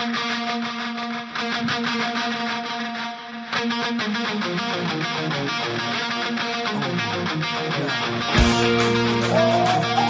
Welcome to the jungle.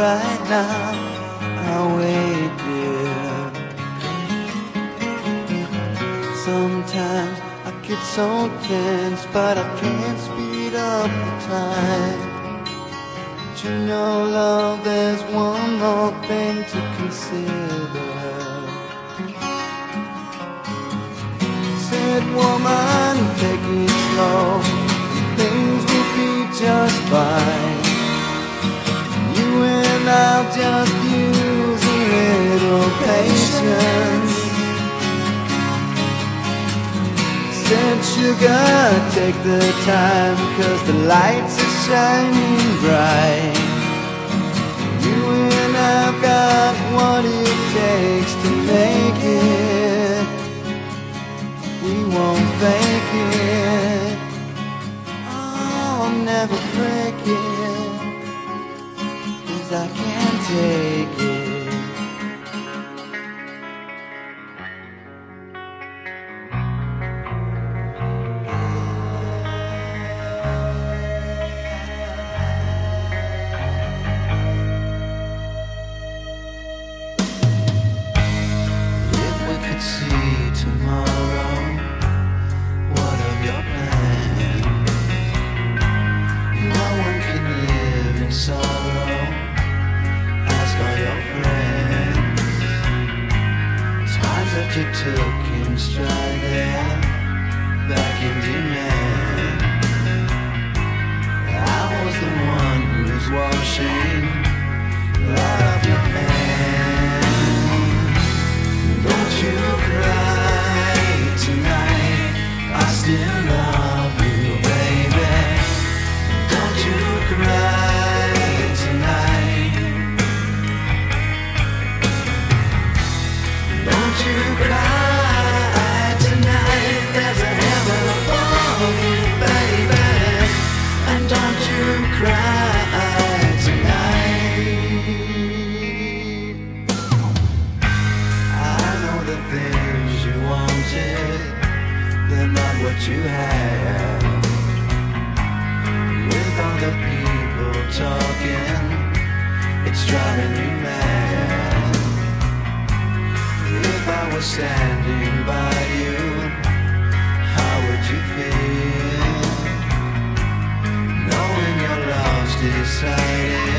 right now, I'll wait, dear. Sometimes I get so tense, but I can't speed up the time. But you know, love, there's one more thing to consider. Said woman, take it slow, things will be just fine. You and I'll just use a little patience. Said sugar, take the time, cause the lights are shining bright. You and I've got what it takes to make standing by you, how would you feel? Knowing your love's decided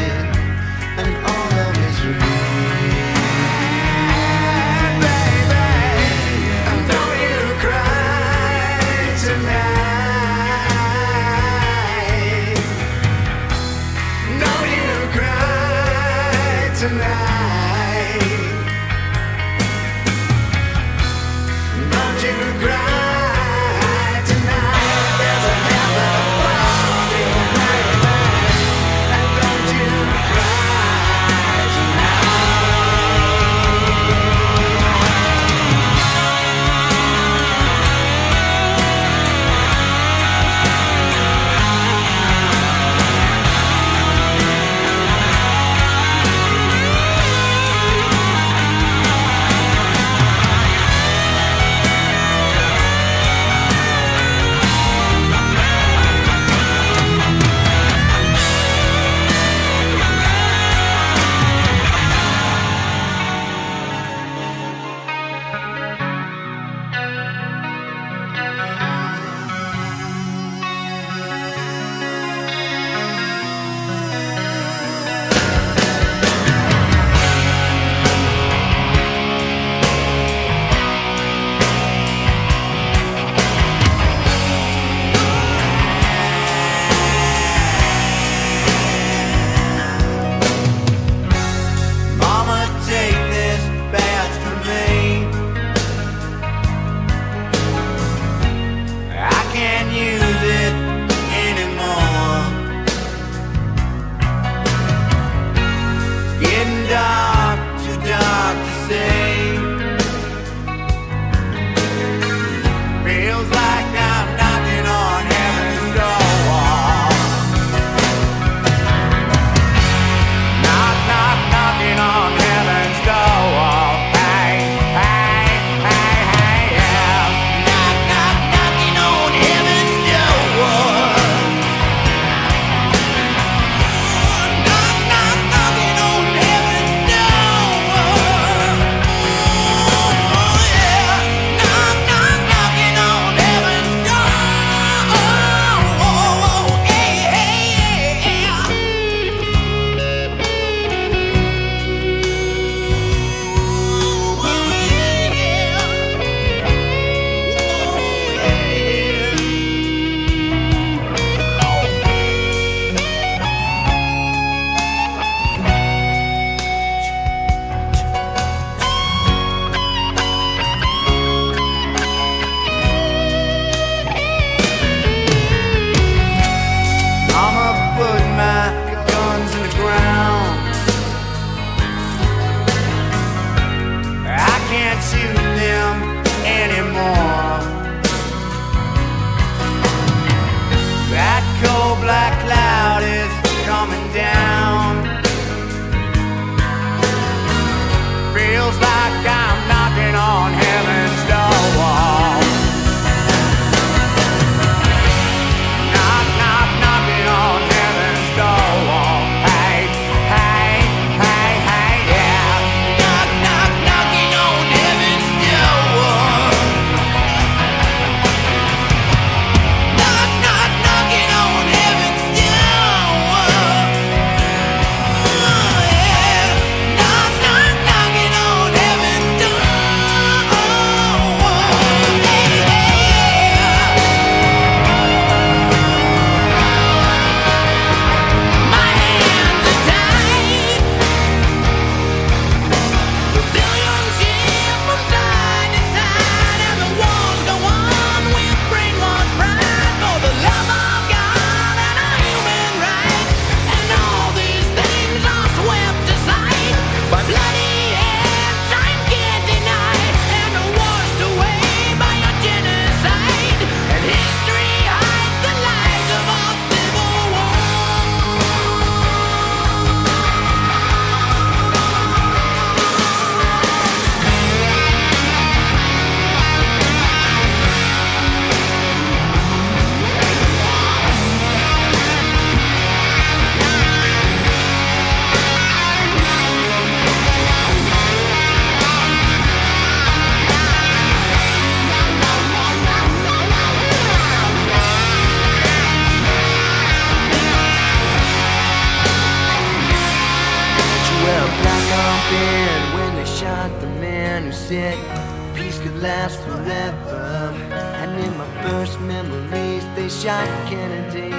peace could last forever. And in my first memories, they shot Kennedy.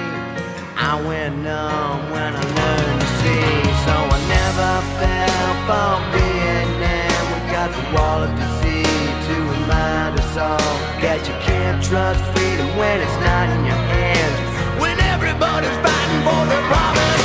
I went numb when I learned to see, so I never fell for Vietnam. We got the wall of D.C. to remind us all that you can't trust freedom when it's not in your hands. When everybody's fighting for their promised